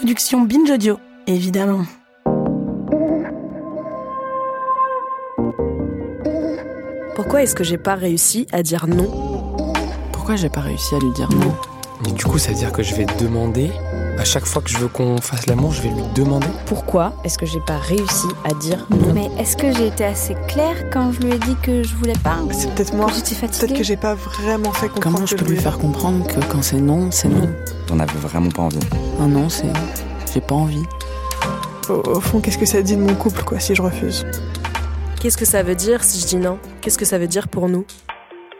Production Binge Audio, évidemment. Pourquoi est-ce que j'ai pas réussi à dire non? Pourquoi j'ai pas réussi à lui dire non? Et du coup, ça veut dire que je vais demander. À chaque fois que je veux qu'on fasse l'amour, je vais lui demander. Pourquoi est-ce que j'ai pas réussi à dire non Mais est-ce que j'ai été assez claire quand je lui ai dit que je voulais pas C'est peut-être moi. Que j'étais fatiguée Peut-être que j'ai pas vraiment fait comprendre. Comment je que peux lui faire comprendre que quand c'est non, c'est non T'en avais vraiment pas envie. Un non, c'est j'ai pas envie. Au, au fond, qu'est-ce que ça dit de mon couple, quoi, si je refuse? Qu'est-ce que ça veut dire si je dis non? Qu'est-ce que ça veut dire pour nous?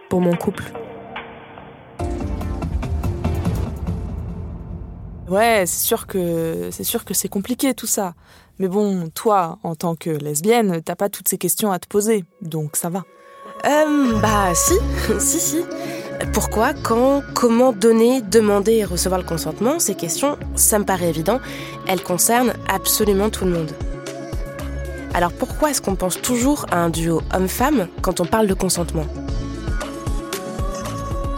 Pour mon couple? Ouais, c'est sûr que c'est compliqué tout ça. Mais bon, toi, en tant que lesbienne, t'as pas toutes ces questions à te poser, donc ça va. Euh, bah si, si, si. Pourquoi, quand, comment donner, demander et recevoir le consentement? Ces questions, ça me paraît évident, elles concernent absolument tout le monde. Alors pourquoi est-ce qu'on pense toujours à un duo homme-femme quand on parle de consentement?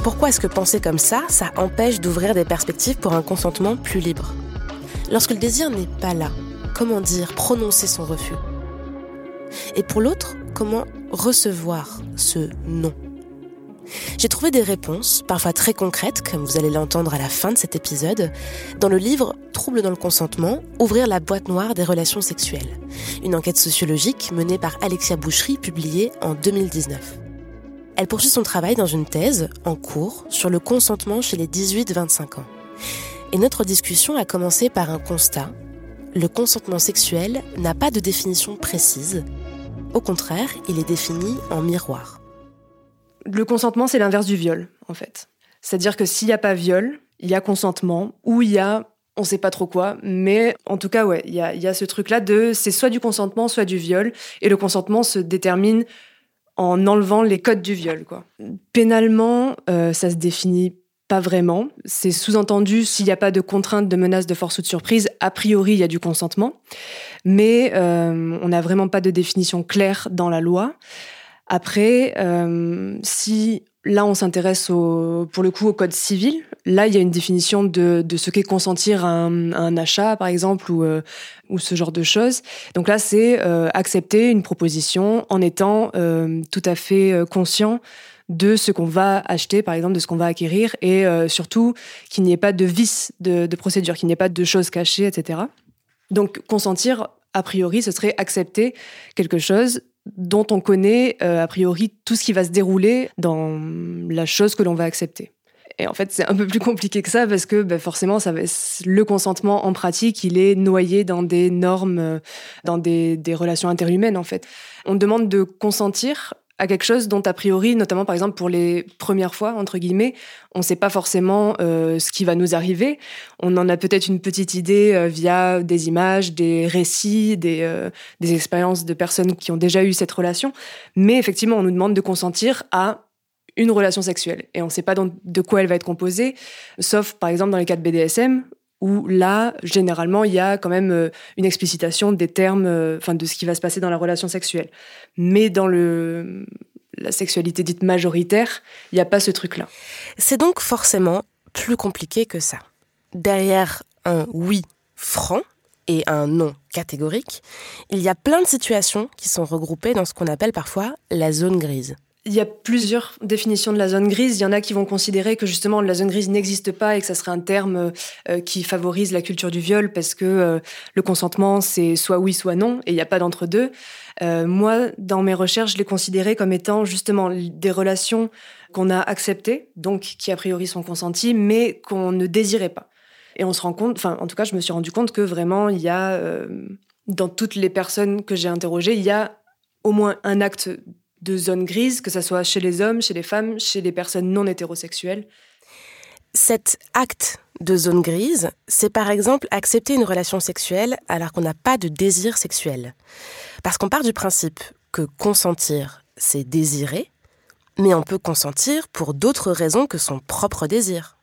Pourquoi est-ce que penser comme ça, ça empêche d'ouvrir des perspectives pour un consentement plus libre? Lorsque le désir n'est pas là, comment dire, prononcer son refus? Et pour l'autre, comment recevoir ce non? J'ai trouvé des réponses, parfois très concrètes, comme vous allez l'entendre à la fin de cet épisode, dans le livre Troubles dans le consentement, ouvrir la boîte noire des relations sexuelles. Une enquête sociologique menée par Alexia Boucherie, publiée en 2019. Elle poursuit son travail dans une thèse, en cours, sur le consentement chez les 18-25 ans. Et notre discussion a commencé par un constat. Le consentement sexuel n'a pas de définition précise. Au contraire, il est défini en miroir. Le consentement, c'est l'inverse du viol, en fait. C'est-à-dire que s'il n'y a pas viol, il y a consentement, ou il y a on sait pas trop quoi, mais en tout cas, ouais, il y a ce truc-là de c'est soit du consentement, soit du viol, et le consentement se détermine en enlevant les codes du viol, quoi. Pénalement, euh, ça se définit pas vraiment. C'est sous-entendu s'il n'y a pas de contrainte, de menace, de force ou de surprise, a priori, il y a du consentement, mais euh, on n'a vraiment pas de définition claire dans la loi. Après, euh, si là on s'intéresse pour le coup au code civil, là il y a une définition de, de ce qu'est consentir un, un, achat par exemple ou, euh, ou ce genre de choses. Donc là c'est euh, accepter une proposition en étant euh, tout à fait euh, conscient de ce qu'on va acheter, par exemple, de ce qu'on va acquérir, et euh, surtout qu'il n'y ait pas de vice de, de procédure, qu'il n'y ait pas de choses cachées, etc. Donc consentir, a priori, ce serait accepter quelque chose dont on connaît euh, a priori tout ce qui va se dérouler dans la chose que l'on va accepter. Et en fait, c'est un peu plus compliqué que ça parce que ben, forcément, ça le consentement en pratique, il est noyé dans des normes, euh, dans des, des relations interhumaines en fait. On demande de consentir à quelque chose dont a priori, notamment par exemple pour les premières fois entre guillemets, on ne sait pas forcément euh, ce qui va nous arriver. On en a peut-être une petite idée euh, via des images, des récits, des, euh, des expériences de personnes qui ont déjà eu cette relation. Mais effectivement, on nous demande de consentir à une relation sexuelle et on ne sait pas de quoi elle va être composée, sauf par exemple dans les cas de BDSM où là, généralement, il y a quand même euh, une explicitation des termes, euh, enfin de ce qui va se passer dans la relation sexuelle. Mais dans le la sexualité dite majoritaire, il n'y a pas ce truc-là. C'est donc forcément plus compliqué que ça. Derrière un oui franc et un non catégorique, il y a plein de situations qui sont regroupées dans ce qu'on appelle parfois la zone grise. Il y a plusieurs définitions de la zone grise. Il y en a qui vont considérer que justement la zone grise n'existe pas et que ça serait un terme euh, qui favorise la culture du viol parce que euh, le consentement c'est soit oui soit non et il n'y a pas d'entre deux. Euh, moi, dans mes recherches, je l'ai considéré comme étant justement des relations qu'on a acceptées, donc qui a priori sont consenties, mais qu'on ne désirait pas. Et on se rend compte, enfin en tout cas, je me suis rendu compte que vraiment il y a dans toutes les personnes que j'ai interrogées, il y a au moins un acte de zones grises, que ce soit chez les hommes, chez les femmes, chez les personnes non hétérosexuelles. Cet acte de zone grise, c'est par exemple accepter une relation sexuelle alors qu'on n'a pas de désir sexuel. Parce qu'on part du principe que consentir, c'est désirer, mais on peut consentir pour d'autres raisons que son propre désir.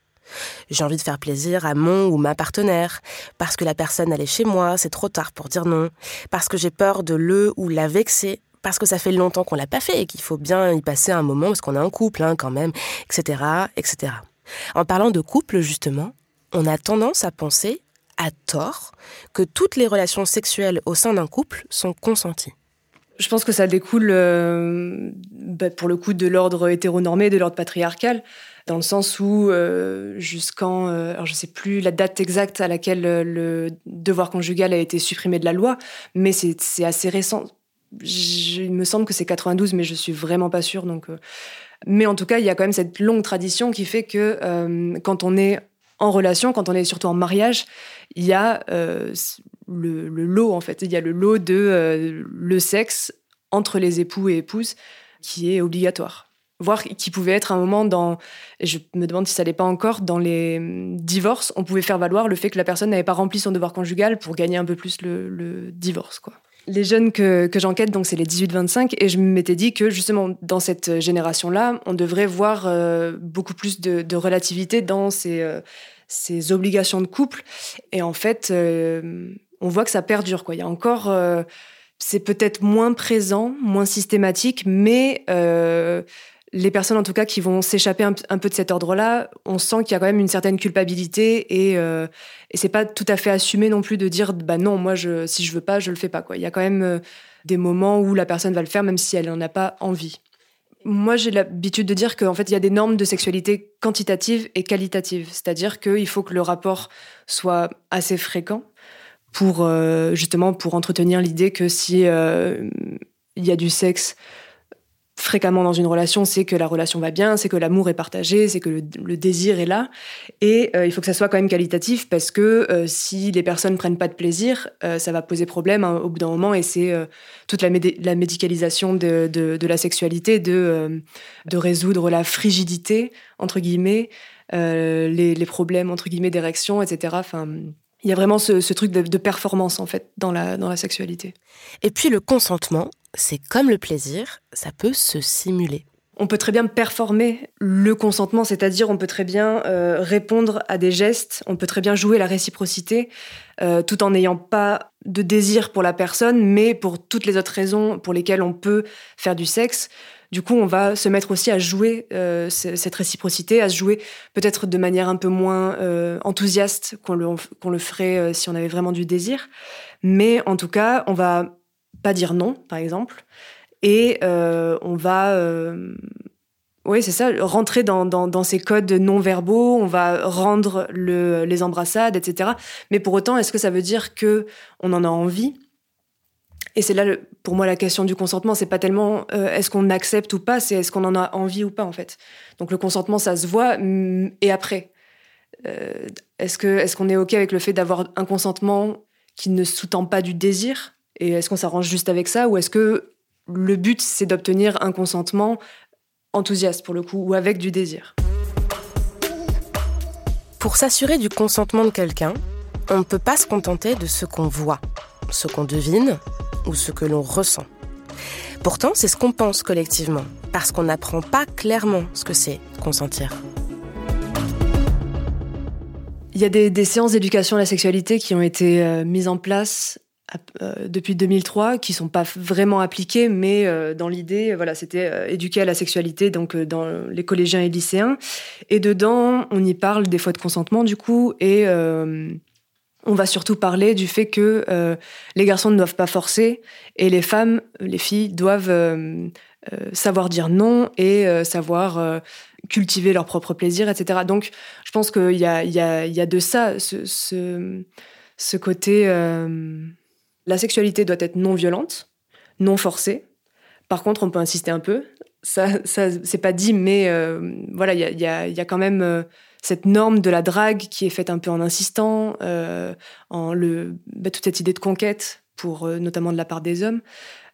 J'ai envie de faire plaisir à mon ou ma partenaire, parce que la personne allait chez moi, c'est trop tard pour dire non, parce que j'ai peur de le ou la vexer, parce que ça fait longtemps qu'on l'a pas fait et qu'il faut bien y passer un moment parce qu'on est un couple hein, quand même, etc., etc. En parlant de couple justement, on a tendance à penser, à tort, que toutes les relations sexuelles au sein d'un couple sont consenties. Je pense que ça découle, euh, bah, pour le coup, de l'ordre hétéronormé, de l'ordre patriarcal, dans le sens où euh, jusqu'en, euh, alors je sais plus la date exacte à laquelle le devoir conjugal a été supprimé de la loi, mais c'est assez récent. Il me semble que c'est 92, mais je suis vraiment pas sûre. Donc, mais en tout cas, il y a quand même cette longue tradition qui fait que quand on est en relation, quand on est surtout en mariage, il y a euh, le, lot, en fait. Il y a le lot de euh, le sexe entre les époux et épouses qui est obligatoire. Voire qui pouvait être un moment dans, je me demande si ça l'est pas encore, dans les hum, divorces, on pouvait faire valoir le fait que la personne n'avait pas rempli son devoir conjugal pour gagner un peu plus le, le divorce, quoi les jeunes que, que j'enquête, donc c'est les 18-25, et je m'étais dit que justement dans cette génération-là, on devrait voir euh, beaucoup plus de, de, relativité dans ces, euh, ces, obligations de couple. Et en fait, euh, on voit que ça perdure. Quoi. Il y a encore, c'est peut-être moins présent, moins systématique, mais les personnes en tout cas qui vont s'échapper un, peu de cet ordre-là, on sent qu'il y a quand même une certaine culpabilité et, euh, et c'est pas tout à fait assumé non plus de dire bah non moi je si je veux pas je le fais pas quoi. Il y a quand même euh, des moments où la personne va le faire même si elle n'en a pas envie. Moi j'ai l'habitude de dire qu'en fait il y a des normes de sexualité quantitatives et qualitatives, c'est-à-dire qu'il faut que le rapport soit assez fréquent pour euh, justement pour entretenir l'idée que si il y a du sexe fréquemment dans une relation, c'est que la relation va bien, c'est que l'amour est partagé, c'est que le, désir est là. Et euh, il faut que ça soit quand même qualitatif parce que euh, si les personnes prennent pas de plaisir, euh, ça va poser problème hein, au bout d'un moment. Et c'est toute la, médicalisation de, la sexualité, de, résoudre la frigidité, entre guillemets, les, problèmes, entre guillemets, d'érection, etc. il y a vraiment ce, ce truc de, de, performance, en fait, dans la, dans la sexualité. Et puis le consentement, c'est comme le plaisir, ça peut se simuler. On peut très bien performer le consentement, c'est-à-dire on peut très bien euh, répondre à des gestes, on peut très bien jouer la réciprocité, euh, tout en n'ayant pas de désir pour la personne, mais pour toutes les autres raisons pour lesquelles on peut faire du sexe. Du coup, on va se mettre aussi à jouer euh, cette réciprocité, à se jouer peut-être de manière un peu moins enthousiaste qu'on le, le ferait si on avait vraiment du désir. Mais en tout cas, on va pas dire non, par exemple. Et euh, on va, euh, oui, c'est ça, rentrer dans, dans, ces codes non-verbaux, on va rendre le, les embrassades, etc. Mais pour autant, est-ce que ça veut dire que on en a envie? Et c'est là, pour moi, la question du consentement. C'est pas tellement euh, est-ce qu'on accepte ou pas, c'est est-ce qu'on en a envie ou pas, en fait. Donc le consentement, ça se voit. Mm, et après, est-ce que est-ce qu'on est ok avec le fait d'avoir un consentement qui ne sous-tend pas du désir? Et est-ce qu'on s'arrange juste avec ça? Ou est-ce que le but, c'est d'obtenir un consentement enthousiaste pour le coup ou avec du désir? Pour s'assurer du consentement de quelqu'un, on ne peut pas se contenter de ce qu'on voit, ce qu'on devine ou ce que l'on ressent. Pourtant, c'est ce qu'on pense collectivement, parce qu'on n'apprend pas clairement ce que c'est consentir. Il y a des, séances d'éducation à la sexualité qui ont été euh, mises en place euh, depuis 2003 qui sont pas vraiment appliquées, mais euh, dans l'idée, voilà, c'était éduquer à la sexualité, donc dans les collégiens et lycéens. Et dedans, on y parle des fois de consentement, du coup, et on va surtout parler du fait que les garçons ne doivent pas forcer et les femmes, les filles, doivent savoir dire non et savoir cultiver leur propre plaisir, etc. Donc, je pense qu'il y a, de ça, ce, côté la sexualité doit être non violente, non forcée. Par contre, on peut insister un peu. Ça, c'est pas dit, mais euh, voilà, il y a, quand même euh, cette norme de la drague qui est faite un peu en insistant, euh, en bah, toute cette idée de conquête, pour notamment de la part des hommes.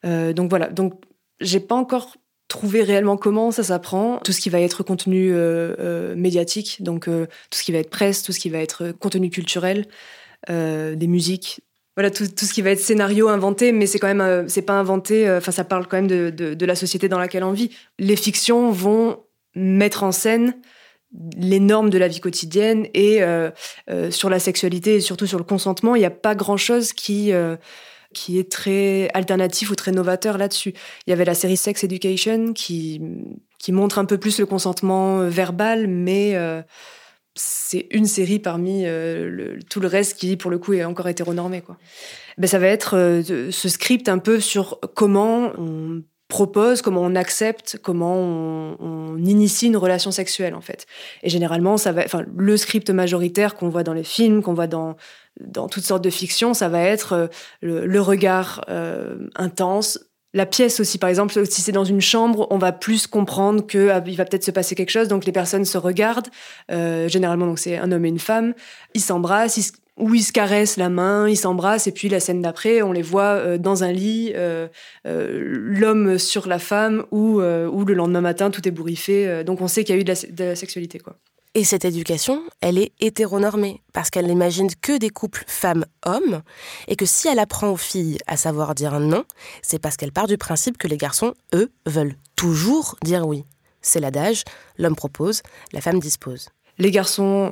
donc voilà. Donc j'ai pas encore trouver réellement comment ça s'apprend. Tout ce qui va être contenu médiatique, donc tout ce qui va être presse, tout ce qui va être contenu culturel, des musiques, voilà tout, ce qui va être scénario inventé, mais c'est quand même c'est pas inventé. Enfin, ça parle quand même de, la société dans laquelle on vit. Les fictions vont mettre en scène les normes de la vie quotidienne et euh, euh, sur la sexualité et surtout sur le consentement, il n'y a pas grand-chose qui euh, qui est très alternatif ou très novateur là-dessus. Il y avait la série Sex Education qui qui montre un peu plus le consentement verbal, mais c'est une série parmi tout le reste qui, pour le coup, est encore hétéronormé. Quoi. Ben, ça va être ce script un peu sur comment on propose, comment on accepte, comment on, initie une relation sexuelle en fait. Et généralement, ça va, enfin, le script majoritaire qu'on voit dans les films, qu'on voit dans dans toutes sortes de fictions, ça va être euh, le, regard euh, intense. La pièce aussi, par exemple, si c'est dans une chambre, on va plus comprendre que ah, il va peut-être se passer quelque chose, donc les personnes se regardent. Euh, généralement, donc c'est un homme et une femme. Ils s'embrassent, ils, où ils se caressent la main, ils s'embrassent, et puis la scène d'après, on les voit euh, dans un lit, euh, euh, l'homme sur la femme, ou, ou le lendemain matin, tout est bourriffé. donc on sait qu'il y a eu de la, sexualité. quoi. Et cette éducation, elle est hétéronormée, parce qu'elle n'imagine que des couples femmes-hommes, et que si elle apprend aux filles à savoir dire non, c'est parce qu'elle part du principe que les garçons, eux, veulent toujours dire oui. C'est l'adage, l'homme propose, la femme dispose. Les garçons,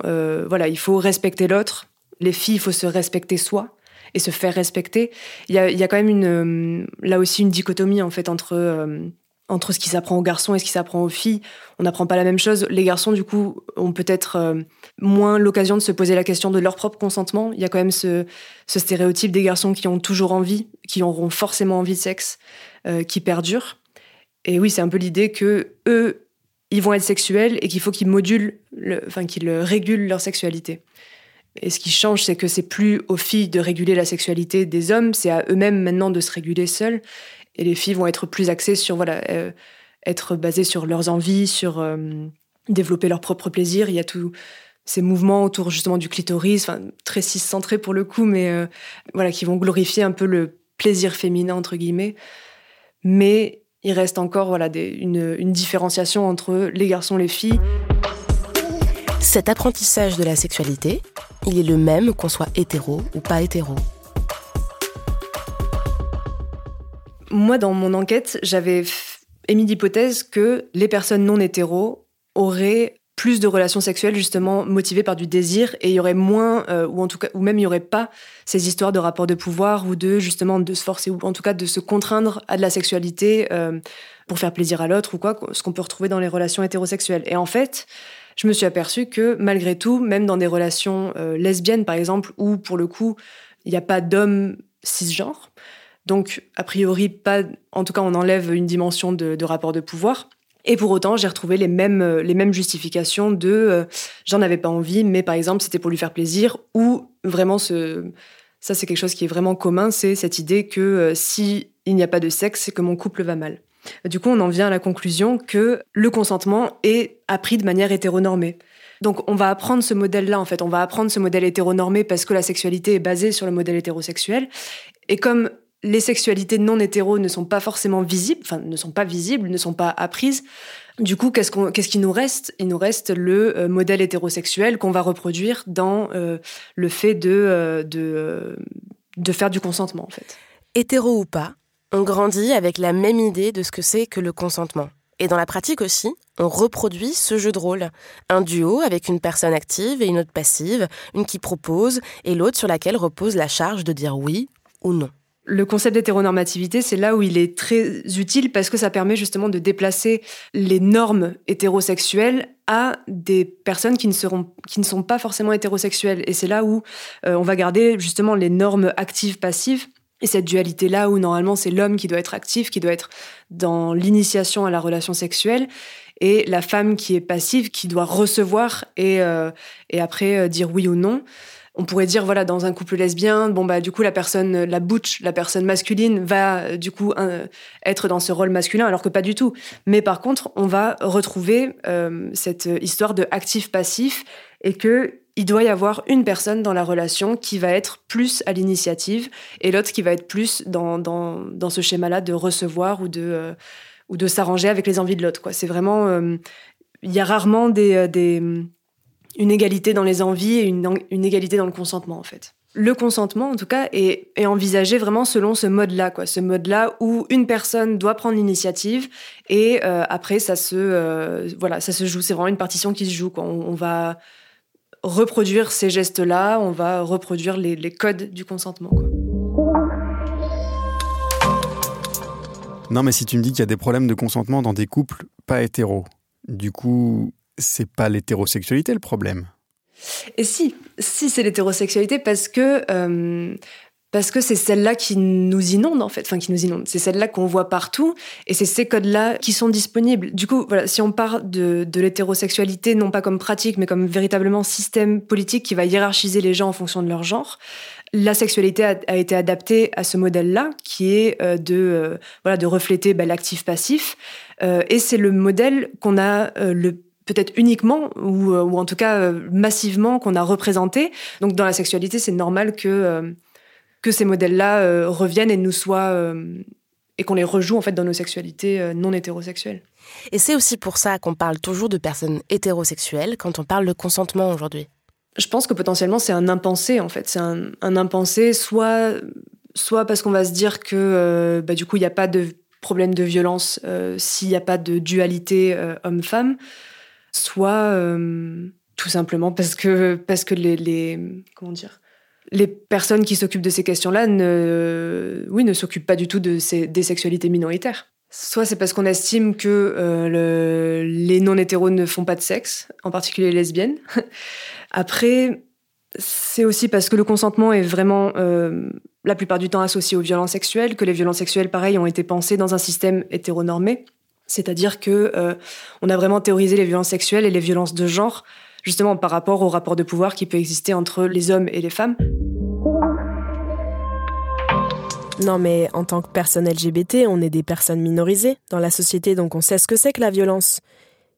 voilà, il faut respecter l'autre, les filles, il faut se respecter soi et se faire respecter. Il y a, quand même une, euh, là aussi une dichotomie en fait entre euh, entre ce qui s'apprend aux garçons et ce qui s'apprend aux filles. On n'apprend pas la même chose. Les garçons, du coup, ont peut-être euh, moins l'occasion de se poser la question de leur propre consentement. Il y a quand même ce, stéréotype des garçons qui ont toujours envie, qui auront forcément envie de sexe, qui perdure. Et oui, c'est un peu l'idée que eux, ils vont être sexuels et qu'il faut qu'ils modulent, enfin qu'ils régulent leur sexualité. Et ce qui change, c'est que c'est plus aux filles de réguler la sexualité des hommes, c'est à eux-mêmes maintenant de se réguler seuls. Et les filles vont être plus axées sur, voilà, euh, être basées sur leurs envies, sur euh, développer leur propre plaisir. Il y a tous ces mouvements autour justement du clitoris, enfin, très cis-centrés pour le coup, mais euh, voilà, qui vont glorifier un peu le plaisir féminin, entre guillemets. Mais il reste encore voilà, une, une différenciation entre les garçons et les filles. Cet apprentissage de la sexualité, il est le même qu'on soit hétéro ou pas hétéro. Moi, dans mon enquête, j'avais émis l'hypothèse que les personnes non hétéros auraient plus de relations sexuelles justement motivées par du désir et il y aurait moins euh, ou en tout cas ou même il y aurait pas ces histoires de rapports de pouvoir ou de justement de se forcer ou en tout cas de se contraindre à de la sexualité euh, pour faire plaisir à l'autre ou quoi ce qu'on peut retrouver dans les relations hétérosexuelles et en fait je me suis aperçue que malgré tout, même dans des relations euh, lesbiennes par exemple, où pour le coup, il n'y a pas d'hommes cisgenres, donc a priori pas, en tout cas on enlève une dimension de, rapport de pouvoir. Et pour autant, j'ai retrouvé les mêmes, euh, les mêmes justifications de euh, j'en avais pas envie, mais par exemple c'était pour lui faire plaisir, ou vraiment ce, ça c'est quelque chose qui est vraiment commun, c'est cette idée que si il n'y a pas de sexe, c'est que mon couple va mal. Du coup, on en vient à la conclusion que le consentement est appris de manière hétéronormée. Donc on va apprendre ce modèle-là, en fait, on va apprendre ce modèle hétéronormé parce que la sexualité est basée sur le modèle hétérosexuel. Et comme les sexualités non hétéros ne sont pas forcément visibles, enfin ne sont pas visibles, ne sont pas apprises, du coup, qu'est-ce qu'on, qu'est-ce qui nous reste? Il nous reste le euh, modèle hétérosexuel qu'on va reproduire dans euh, le fait de, euh, de, de faire du consentement, en fait. Hétéro ou pas, on grandit avec la même idée de ce que c'est que le consentement. Et dans la pratique aussi, on reproduit ce jeu de rôle. Un duo avec une personne active et une autre passive, une qui propose et l'autre sur laquelle repose la charge de dire oui ou non. Le concept d'hétéronormativité, c'est là où il est très utile parce que ça permet justement de déplacer les normes hétérosexuelles à des personnes qui ne, seront, qui ne sont pas forcément hétérosexuelles. Et c'est là où euh, on va garder justement les normes actives-passives et cette dualité-là où normalement c'est l'homme qui doit être actif, qui doit être dans l'initiation à la relation sexuelle, et la femme qui est passive, qui doit recevoir et, euh, et après euh, dire oui ou non. On pourrait dire voilà dans un couple lesbien, bon bah du coup la personne, la butch, la personne masculine va euh, du coup être dans ce rôle masculin, alors que pas du tout. Mais par contre, on va retrouver cette histoire de actif-passif et que il doit y avoir une personne dans la relation qui va être plus à l'initiative et l'autre qui va être plus dans, dans, ce schéma-là de recevoir ou de, euh, de s'arranger avec les envies de l'autre. C'est vraiment, il y a rarement des, des, une égalité dans les envies et une, une égalité dans le consentement en fait le consentement, en tout cas, est, envisagé vraiment selon ce mode-là, quoi. Ce mode-là où une personne doit prendre l'initiative et euh, après ça se, euh, voilà, ça se joue. C'est vraiment une partition qui se joue. Quoi. On, va reproduire ces gestes-là, on va reproduire les, codes du consentement. Quoi. Non, mais si tu me dis qu'il y a des problèmes de consentement dans des couples pas hétéros, du coup, c'est pas l'hétérosexualité le problème? Et si, si c'est l'hétérosexualité, parce que euh, parce que c'est celle-là qui nous inonde en fait, enfin qui nous inonde. C'est celle-là qu'on voit partout, et c'est ces codes-là qui sont disponibles. Du coup, voilà, si on part de, de l'hétérosexualité non pas comme pratique, mais comme véritablement système politique qui va hiérarchiser les gens en fonction de leur genre, la sexualité a, été adaptée à ce modèle-là, qui est euh, de euh, voilà de refléter bah, l'actif-passif, et c'est le modèle qu'on a le peut-être uniquement ou, euh, ou, en tout cas euh, massivement qu'on a représenté. Donc dans la sexualité, c'est normal que euh, que ces modèles-là reviennent et nous soient et qu'on les rejoue en fait dans nos sexualités non hétérosexuelles. Et c'est aussi pour ça qu'on parle toujours de personnes hétérosexuelles quand on parle de consentement aujourd'hui. Je pense que potentiellement c'est un impensé en fait, c'est un, un, impensé soit soit parce qu'on va se dire que bah, du coup il n'y a pas de problème de violence s'il n'y a pas de dualité homme-femme soit euh, tout simplement parce que, parce que les, les comment dire, les personnes qui s'occupent de ces questions-là ne, oui, ne s'occupent pas du tout de ces, des sexualités minoritaires. Soit c'est parce qu'on estime que euh, les non-hétéros ne font pas de sexe, en particulier les lesbiennes. Après, c'est aussi parce que le consentement est vraiment euh, la plupart du temps associé aux violences sexuelles, que les violences sexuelles, pareil, ont été pensées dans un système hétéronormé. C'est-à-dire que euh, on a vraiment théorisé les violences sexuelles et les violences de genre justement par rapport au rapport de pouvoir qui peut exister entre les hommes et les femmes. Non mais en tant que personne LGBT, on est des personnes minorisées dans la société, donc on sait ce que c'est que la violence.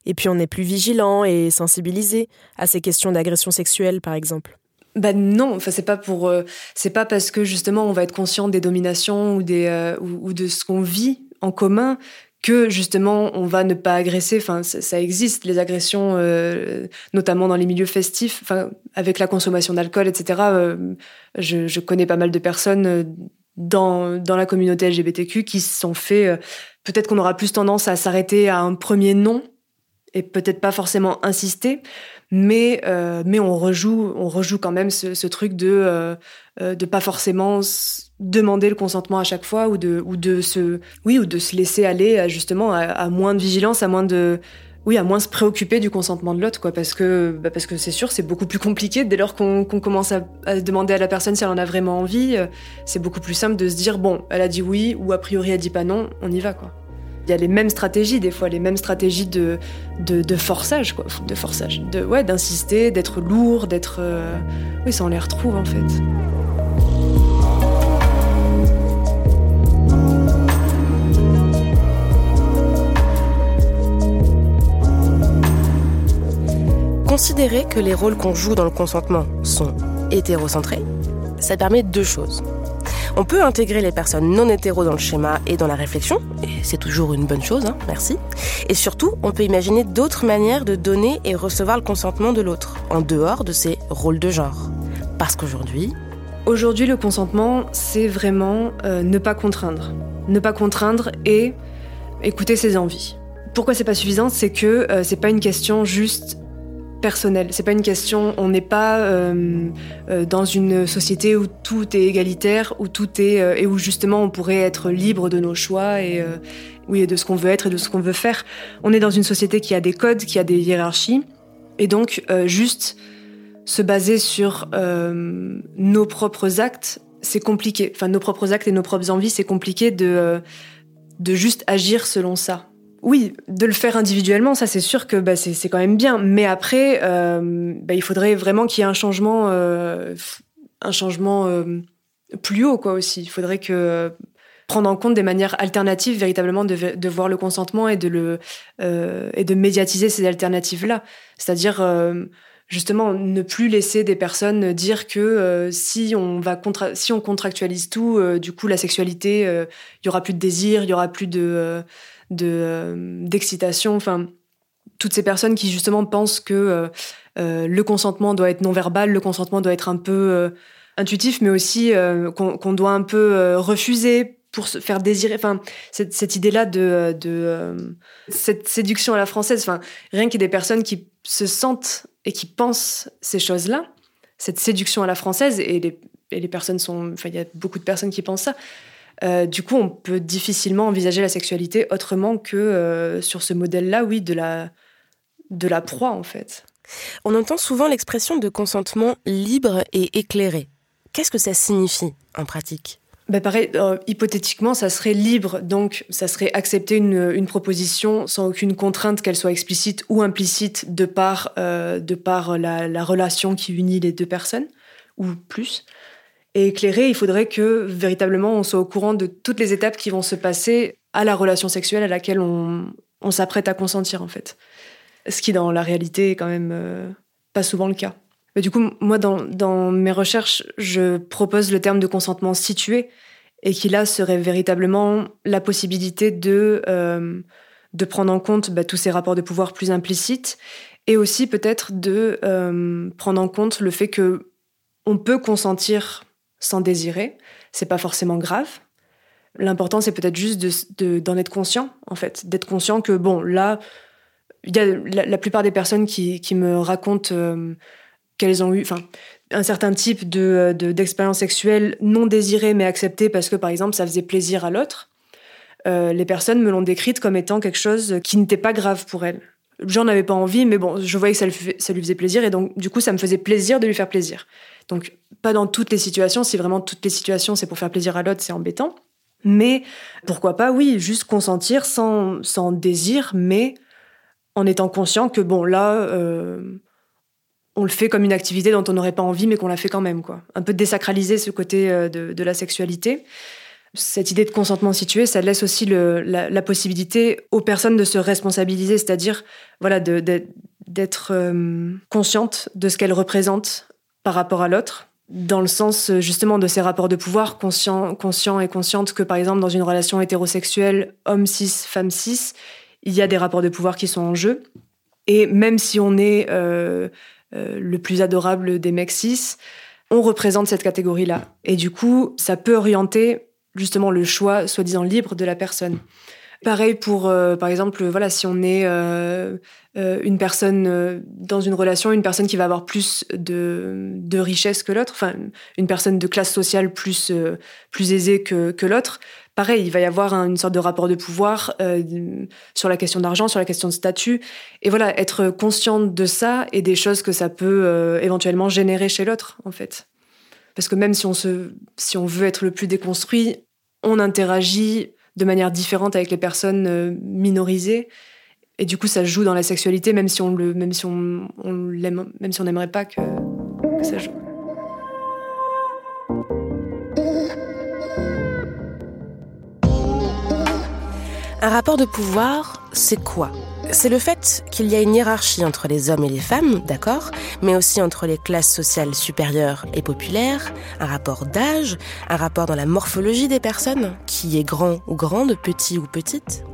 Et puis on est plus vigilant et sensibilisé à ces questions d'agression sexuelle, par exemple. Ben non, enfin c'est pas pour, euh, c'est pas parce que justement on va être conscient des dominations ou des euh, ou, de ce qu'on vit en commun que justement on va ne pas agresser. Enfin, ça, existe les agressions, euh, notamment dans les milieux festifs. Enfin, avec la consommation d'alcool, etc. Je, connais pas mal de personnes dans dans la communauté LGBTQ qui sont fait. peut-être qu'on aura plus tendance à s'arrêter à un premier nom et peut-être pas forcément insister, mais mais on rejoue on rejoue quand même ce, truc de de pas forcément demander le consentement à chaque fois ou de ou de se oui ou de se laisser aller justement à, moins de vigilance à moins de oui à moins se préoccuper du consentement de l'autre quoi parce que bah c'est sûr c'est beaucoup plus compliqué dès lors qu'on commence à, demander à la personne si elle en a vraiment envie euh, c'est beaucoup plus simple de se dire bon elle a dit oui ou a priori elle dit pas non on y va quoi. Il y a les mêmes stratégies des fois les mêmes stratégies de forçage quoi de forçage d'insister d'être lourd d'être euh, oui ça on les retrouve en fait Considérer que les rôles qu'on joue dans le consentement sont hétérocentrés, ça permet deux choses. On peut intégrer les personnes non hétéros dans le schéma et dans la réflexion, et c'est toujours une bonne chose, hein, merci. Et surtout, on peut imaginer d'autres manières de donner et recevoir le consentement de l'autre, en dehors de ces rôles de genre. Parce qu'aujourd'hui... Aujourd'hui, le consentement, c'est vraiment euh, ne pas contraindre. Ne pas contraindre et écouter ses envies. Pourquoi c'est pas suffisant? C'est que euh, c'est pas une question juste personnel. C'est pas une question. On n'est pas euh, euh, dans une société où tout est égalitaire, où tout est euh, et où justement on pourrait être libre de nos choix et oui de ce qu'on veut être et de ce qu'on veut faire. On est dans une société qui a des codes, qui a des hiérarchies, et donc juste se baser sur nos propres actes, c'est compliqué. Enfin, nos propres actes et nos propres envies, c'est compliqué de de juste agir selon ça oui, de le faire individuellement, ça c'est sûr que bah, c'est quand même bien. Mais après, euh, bah, il faudrait vraiment qu'il y ait un changement, euh, un changement euh, plus haut quoi aussi. Il faudrait que prendre en compte des manières alternatives véritablement de, voir le consentement et de le et de médiatiser ces alternatives là. C'est-à-dire justement ne plus laisser des personnes dire que si on va si on contractualise tout, du coup la sexualité, il y aura plus de désir, il y aura plus de de d'excitation. Enfin, toutes ces personnes qui justement pensent que le consentement doit être non verbal, le consentement doit être un peu intuitif, mais aussi qu'on doit un peu refuser pour se faire désirer. Enfin, cette, idée-là de, cette séduction à la française. Enfin, rien qu'il y ait des personnes qui se sentent et qui pensent ces choses-là, cette séduction à la française, et et les personnes sont. Enfin, il y a beaucoup de personnes qui pensent ça. Euh, du coup, on peut difficilement envisager la sexualité autrement que euh, sur ce modèle-là, oui, de la, de la proie, en fait. On entend souvent l'expression de consentement libre et éclairé. Qu'est-ce que ça signifie en pratique? Ben pareil, euh, hypothétiquement, ça serait libre, donc ça serait accepter une, une proposition sans aucune contrainte, qu'elle soit explicite ou implicite, de par, de par la, la, relation qui unit les deux personnes, ou plus. Et éclairé, il faudrait que véritablement on soit au courant de toutes les étapes qui vont se passer à la relation sexuelle à laquelle on, s'apprête à consentir, en fait. Ce qui, dans la réalité, est quand même euh, pas souvent le cas du coup, moi, dans, dans, mes recherches, je propose le terme de consentement situé et qui là serait véritablement la possibilité de, euh, de prendre en compte bah, tous ces rapports de pouvoir plus implicites et aussi peut-être de euh, prendre en compte le fait que on peut consentir sans désirer. C'est pas forcément grave. L'important, c'est peut-être juste d'en de, être conscient, en fait, d'être conscient que bon, là, il y a la, plupart des personnes qui, me racontent euh, qu'elles ont eu, un certain type de, d'expérience sexuelle non désirée mais acceptée parce que par exemple ça faisait plaisir à l'autre. Euh, les personnes me l'ont décrite comme étant quelque chose qui n'était pas grave pour elles. J'en avais pas envie, mais bon, je voyais que ça lui faisait plaisir et donc du coup ça me faisait plaisir de lui faire plaisir. Donc pas dans toutes les situations, si vraiment toutes les situations c'est pour faire plaisir à l'autre, c'est embêtant. Mais pourquoi pas, oui, juste consentir sans, sans désir, mais en étant conscient que bon là, euh, on le fait comme une activité dont on n'aurait pas envie, mais qu'on la fait quand même. Quoi. Un peu désacraliser ce côté euh, de, la sexualité. Cette idée de consentement situé, ça laisse aussi la, possibilité aux personnes de se responsabiliser, c'est-à-dire voilà, d'être euh, consciente de ce qu'elles représentent par rapport à l'autre, dans le sens justement de ces rapports de pouvoir, conscient, conscient et consciente que par exemple dans une relation hétérosexuelle, homme cis, femme cis, il y a des rapports de pouvoir qui sont en jeu. Et même si on est euh, euh, le plus adorable des mecs cis, on représente cette catégorie-là. Et du coup, ça peut orienter justement le choix soi-disant libre de la personne. Pareil pour, euh, par exemple, voilà, si on est euh, une personne dans une relation, une personne qui va avoir plus de, richesse que l'autre, enfin, une personne de classe sociale plus, plus aisée que, l'autre, pareil, il va y avoir une sorte de rapport de pouvoir euh, sur la question d'argent, sur la question de statut. Et voilà, être consciente de ça et des choses que ça peut euh, éventuellement générer chez l'autre, en fait. Parce que même si on, se, si on veut être le plus déconstruit, on interagit de manière différente avec les personnes euh, minorisées. Et du coup, ça joue dans la sexualité, même si on le, même si on, même si on n'aimerait pas que, que ça joue. Un rapport de pouvoir, c'est quoi? C'est le fait qu'il y a une hiérarchie entre les hommes et les femmes, d'accord, mais aussi entre les classes sociales supérieures et populaires, un rapport d'âge, un rapport dans la morphologie des personnes, qui est grand ou grande, petit ou petite.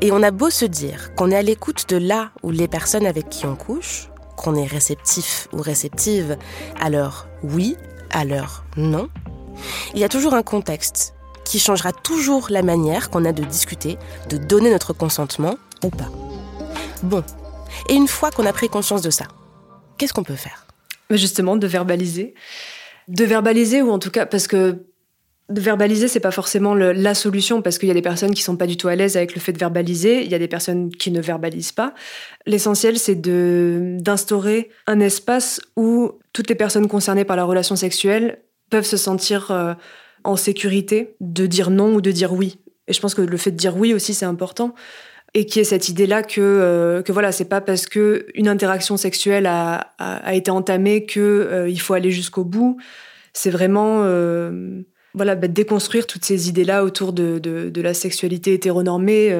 Et on a beau se dire qu'on est à l'écoute de là où les personnes avec qui on couche, qu'on est réceptif ou réceptive à leur oui, à leur non, il y a toujours un contexte qui changera toujours la manière qu'on a de discuter, de donner notre consentement ou pas. Bon, et une fois qu'on a pris conscience de ça, qu'est-ce qu'on peut faire? Justement, de verbaliser. De verbaliser, ou en tout cas, parce que de verbaliser, c'est pas forcément la solution, parce qu'il y a des personnes qui sont pas du tout à l'aise avec le fait de verbaliser, il y a des personnes qui ne verbalisent pas. L'essentiel, c'est de d'instaurer un espace où toutes les personnes concernées par la relation sexuelle peuvent se sentir euh, en sécurité de dire non ou de dire oui. Et je pense que le fait de dire oui aussi, c'est important. Et qui est cette idée-là que, euh, que voilà, c'est pas parce que une interaction sexuelle a, a, été entamée que euh, il faut aller jusqu'au bout. C'est vraiment euh, voilà bah, déconstruire toutes ces idées-là autour de, la sexualité hétéronormée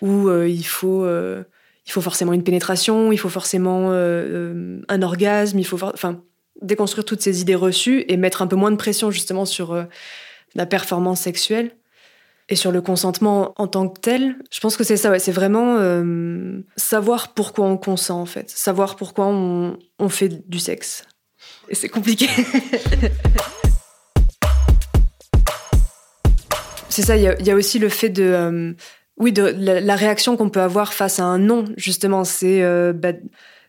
où il faut il faut forcément une pénétration, il faut forcément un orgasme, il faut enfin déconstruire toutes ces idées reçues et mettre un peu moins de pression justement sur la performance sexuelle. Et sur le consentement en tant que tel, je pense que c'est ça, ouais, c'est vraiment euh, savoir pourquoi on consent en fait, savoir pourquoi on fait du sexe. Et c'est compliqué. c'est ça, il y, a aussi le fait de... Euh, oui, de la, réaction qu'on peut avoir face à un non, justement, c'est... Euh, bah,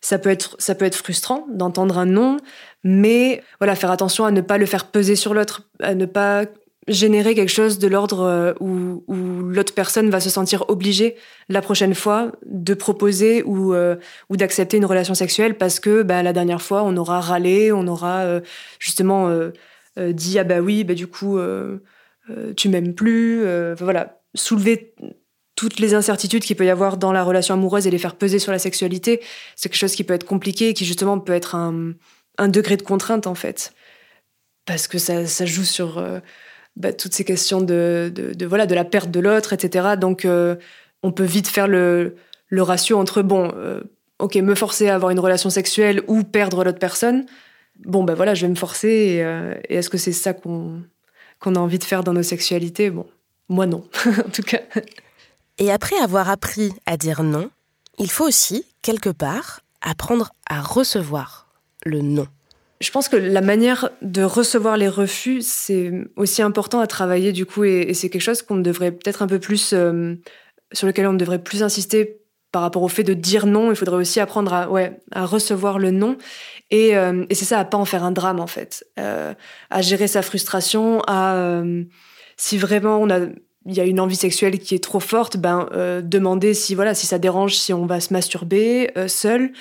ça peut être ça peut être frustrant d'entendre un non mais voilà faire attention à ne pas le faire peser sur l'autre à ne pas générer quelque chose de l'ordre euh, où, l'autre personne va se sentir obligée la prochaine fois de proposer ou, d'accepter une relation sexuelle parce que bah, la dernière fois on aura râlé, on aura justement dit ah bah oui bah du coup tu m'aimes plus, voilà soulever toutes les incertitudes qu'il peut y avoir dans la relation amoureuse et les faire peser sur la sexualité, c'est quelque chose qui peut être compliqué et qui justement peut être un, degré de contrainte en fait parce que ça, joue sur bah, toutes ces questions de, voilà de la perte de l'autre, etc. Donc euh, on peut vite faire le, ratio entre bon, euh, ok, me forcer à avoir une relation sexuelle ou perdre l'autre personne. Bon, ben voilà, je vais me forcer. Et, euh, et est-ce que c'est ça qu'on qu'on a envie de faire dans nos sexualités Bon, moi non, en tout cas. Et après avoir appris à dire non, il faut aussi, quelque part, apprendre à recevoir le non. Je pense que la manière de recevoir les refus, c'est aussi important à travailler du coup, et, et c'est quelque chose qu'on devrait peut-être un peu plus, euh, sur lequel on devrait plus insister par rapport au fait de dire non. Il faudrait aussi apprendre à, ouais, à recevoir le non, et, euh, et c'est ça, à pas en faire un drame en fait, euh, à gérer sa frustration, à euh, si vraiment on a il y a une envie sexuelle qui est trop forte, ben euh, demander si voilà si ça dérange si on va se masturber euh, seul.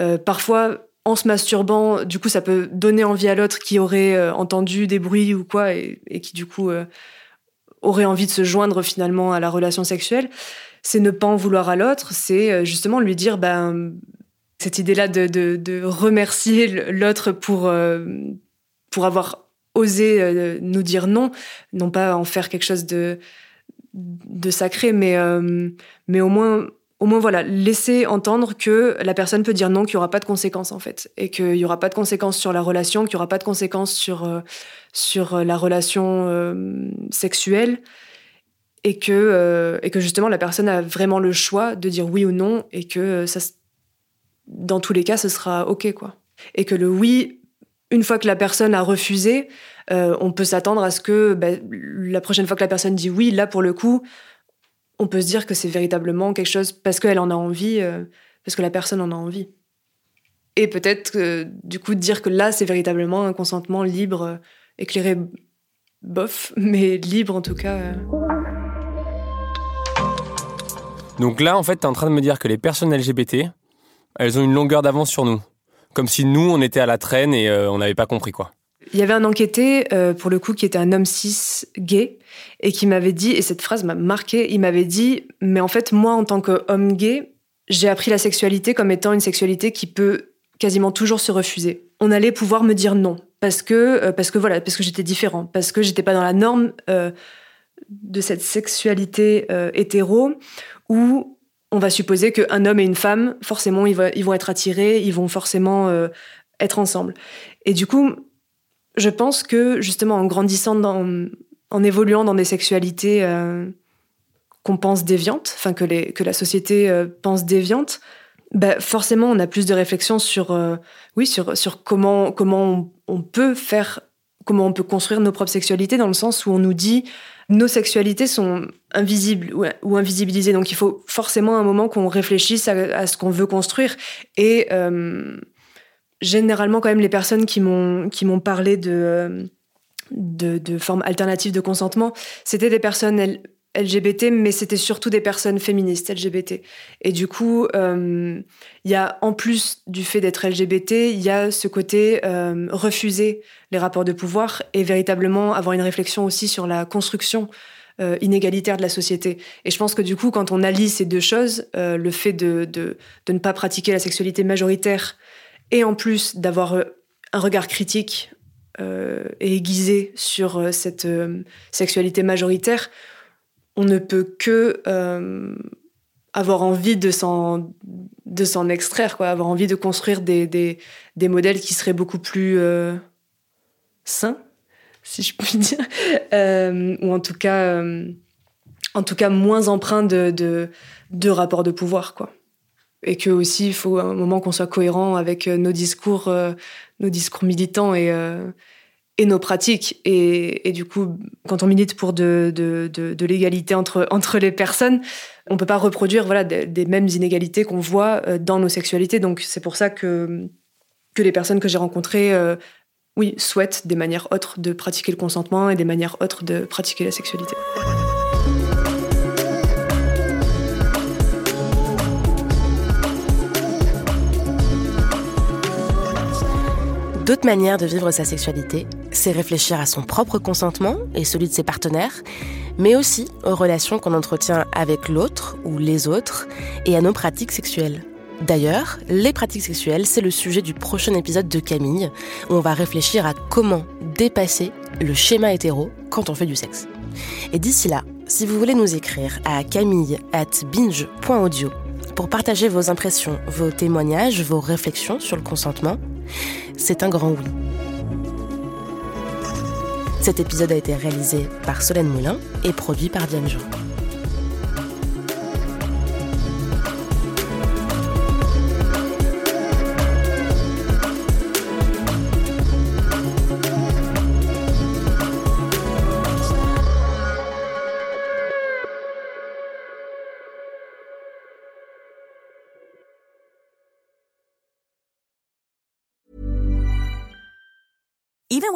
Euh, parfois en se masturbant, du coup, ça peut donner envie à l'autre qui aurait entendu des bruits ou quoi et, et qui, du coup, aurait envie de se joindre finalement à la relation sexuelle. C'est ne pas en vouloir à l'autre, c'est euh, justement lui dire, ben, cette idée-là de, remercier l'autre pour, euh, pour avoir osé euh, nous dire non, non pas en faire quelque chose de, sacré, mais, mais au moins au moins voilà, laisser entendre que la personne peut dire non, qu'il n'y aura pas de conséquences en fait, et qu'il n'y aura pas de conséquences sur la relation, qu'il n'y aura pas de conséquences sur, sur la relation sexuelle, et que, euh, et que justement la personne a vraiment le choix de dire oui ou non, et que ça, dans tous les cas, ce sera ok quoi. Et que le oui, une fois que la personne a refusé, euh, on peut s'attendre à ce que bah, la prochaine fois que la personne dit oui, là pour le coup, on peut se dire que c'est véritablement quelque chose parce qu'elle en a envie, euh, parce que la personne en a envie. Et peut-être du coup dire que là c'est véritablement un consentement libre, euh, éclairé, bof, mais libre en tout cas. Donc là, en fait, tu es en train de me dire que les personnes LGBT, elles ont une longueur d'avance sur nous. Comme si nous, on était à la traîne et euh, on n'avait pas compris quoi. Il y avait un enquêté, euh, pour le coup, qui était un homme cis gay, et qui m'avait dit, et cette phrase m'a marqué, il m'avait dit, mais en fait, moi, en tant qu'homme gay, j'ai appris la sexualité comme étant une sexualité qui peut quasiment toujours se refuser. On allait pouvoir me dire non, parce que, euh, parce que voilà, parce que j'étais différent, parce que j'étais pas dans la norme de cette sexualité euh, hétéro, où on va supposer qu'un homme et une femme, forcément, ils, ils vont être attirés, ils vont forcément euh, être ensemble. Et du coup, je pense que justement en grandissant, en évoluant dans des sexualités euh, qu'on pense déviantes, enfin que, que la société pense déviantes, bah forcément on a plus de réflexion sur, oui, sur, sur comment, comment on, peut faire, comment on peut construire nos propres sexualités dans le sens où on nous dit nos sexualités sont invisibles ou, invisibilisées. Donc il faut forcément un moment qu'on réfléchisse à, ce qu'on veut construire. Et euh, généralement quand même les personnes qui m'ont parlé de, de de formes alternatives de consentement, c'était des personnes LGBT, mais c'était surtout des personnes féministes LGBT. Et du coup, il euh, y a en plus du fait d'être LGBT, il y a ce côté euh, refuser les rapports de pouvoir et véritablement avoir une réflexion aussi sur la construction euh, inégalitaire de la société. Et je pense que du coup, quand on allie ces deux choses, le fait de, ne pas pratiquer la sexualité majoritaire et en plus d'avoir un regard critique et aiguisé sur cette sexualité majoritaire, on ne peut que euh, avoir envie de s'en de s'en extraire, quoi, avoir envie de construire des, des, des modèles qui seraient beaucoup plus euh, sains, si je puis dire, euh, ou en tout cas en tout cas moins empreint de, de, de rapports de pouvoir, quoi. Et que aussi, il faut un moment qu'on soit cohérent avec nos discours, nos discours militants et, et nos pratiques. Et, du coup, quand on milite pour de, de, de, l'égalité entre, entre les personnes, on peut pas reproduire voilà, des, mêmes inégalités qu'on voit dans nos sexualités. Donc c'est pour ça que, que les personnes que j'ai rencontrées, euh, oui, souhaitent des manières autres de pratiquer le consentement et des manières autres de pratiquer la sexualité. D'autres manières de vivre sa sexualité, c'est réfléchir à son propre consentement et celui de ses partenaires, mais aussi aux relations qu'on entretient avec l'autre ou les autres et à nos pratiques sexuelles. D'ailleurs, les pratiques sexuelles, c'est le sujet du prochain épisode de Camille, où on va réfléchir à comment dépasser le schéma hétéro quand on fait du sexe. Et d'ici là, si vous voulez nous écrire à camille at binge.audio pour partager vos impressions, vos témoignages, vos réflexions sur le consentement, c'est un grand oui. Cet épisode a été réalisé par Solène Moulin et produit par Diane Jean.